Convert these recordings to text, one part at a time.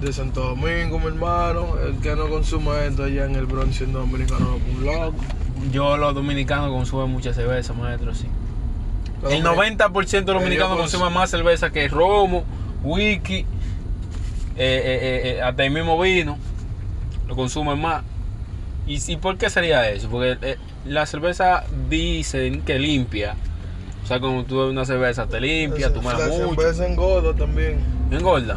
De Santo Domingo, mi hermano. El que no consuma esto allá en el Bronx siendo dominicano un loco. Yo, los dominicanos, consumen mucha cerveza, maestro, sí. Los El dominicos- 90% de los dominicanos consumen más cerveza que romo, whisky, eh, eh, eh, hasta el mismo vino. Lo consumen más. ¿Y, y por qué sería eso? Porque la cerveza dicen que limpia. O sea, cuando tú bebes una cerveza te limpia, tú La tomas mucho. cerveza engorda también. Engorda.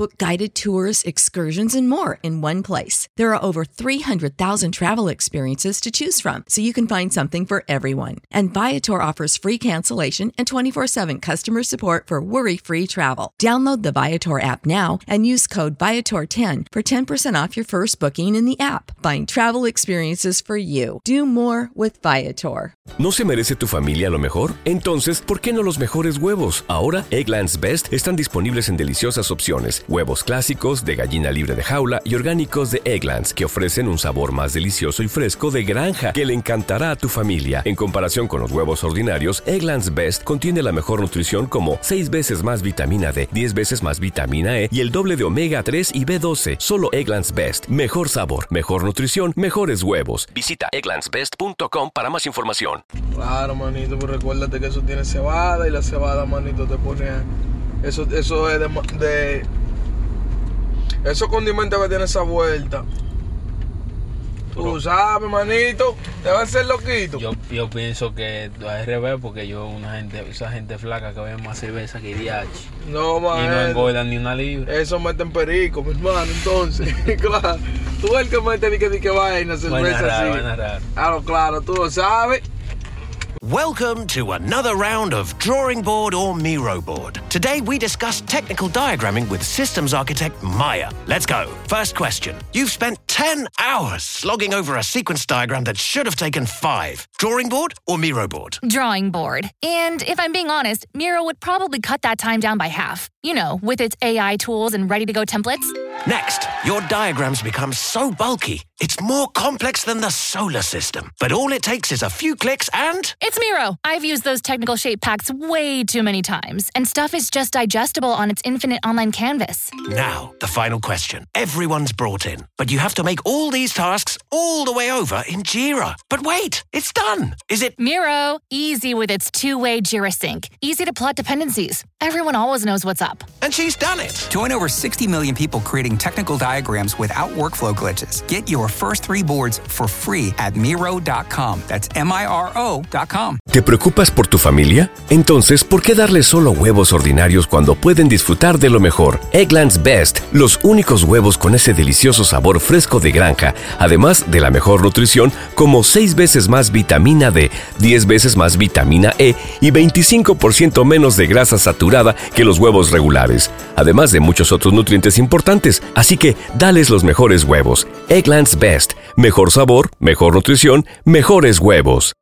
Book guided tours, excursions, and more in one place. There are over 300,000 travel experiences to choose from, so you can find something for everyone. And Viator offers free cancellation and 24 7 customer support for worry free travel. Download the Viator app now and use code Viator10 for 10% off your first booking in the app. Find travel experiences for you. Do more with Viator. ¿No se merece tu familia lo mejor? Entonces, ¿por qué no los mejores huevos? Ahora, Egglands Best están disponibles en deliciosas opciones. Huevos clásicos, de gallina libre de jaula y orgánicos de Egglands, que ofrecen un sabor más delicioso y fresco de granja que le encantará a tu familia. En comparación con los huevos ordinarios, Egglands Best contiene la mejor nutrición como 6 veces más vitamina D, 10 veces más vitamina E y el doble de omega 3 y B12. Solo Egglands Best. Mejor sabor, mejor nutrición, mejores huevos. Visita egglandsbest.com para más información. Claro, manito, pero recuérdate que eso tiene cebada y la cebada, manito, te pone. Eso, eso es de. Esos condimentos que tiene esa vuelta. Tú sabes, manito, te va a ser loquito. Yo, yo pienso que al revés, porque yo, una gente, esa gente flaca que bebe más cerveza que DH. no, Y no man. engordan ni una libra. Eso meten perico, mi hermano, entonces. claro. Tú el que mete ni que, ni que vaina, Buena cerveza rara, así. buena rara. Claro, claro, tú lo sabes. Welcome to another round of Drawing Board or Miro Board. Today we discuss technical diagramming with systems architect Maya. Let's go. First question. You've spent 10 hours slogging over a sequence diagram that should have taken five. Drawing board or Miro board? drawing board. And if I'm being honest, Miro would probably cut that time down by half. You know, with its AI tools and ready to go templates. Next, your diagrams become so bulky, it's more complex than the solar system. But all it takes is a few clicks and It's Miro. I've used those technical shape packs way too many times, and stuff is just digestible on its infinite online canvas. Now, the final question. Everyone's brought in, but you have to make all these tasks all the way over in Jira. But wait, it's done. Is it? Miro, easy with its two way Jira sync, easy to plot dependencies. Everyone always knows what's up. And she's done it. Join over 60 million people creating technical diagrams without workflow glitches. Get your first three boards for free at Miro.com. That's M I R O.com. ¿Te preocupas por tu familia? Entonces, ¿por qué darles solo huevos ordinarios cuando pueden disfrutar de lo mejor? Egglands Best, los únicos huevos con ese delicioso sabor fresco de granja, además de la mejor nutrición, como 6 veces más vitamina D, 10 veces más vitamina E y 25% menos de grasa saturada que los huevos regulares, además de muchos otros nutrientes importantes. Así que dales los mejores huevos. Eggland's Best. Mejor sabor, mejor nutrición, mejores huevos.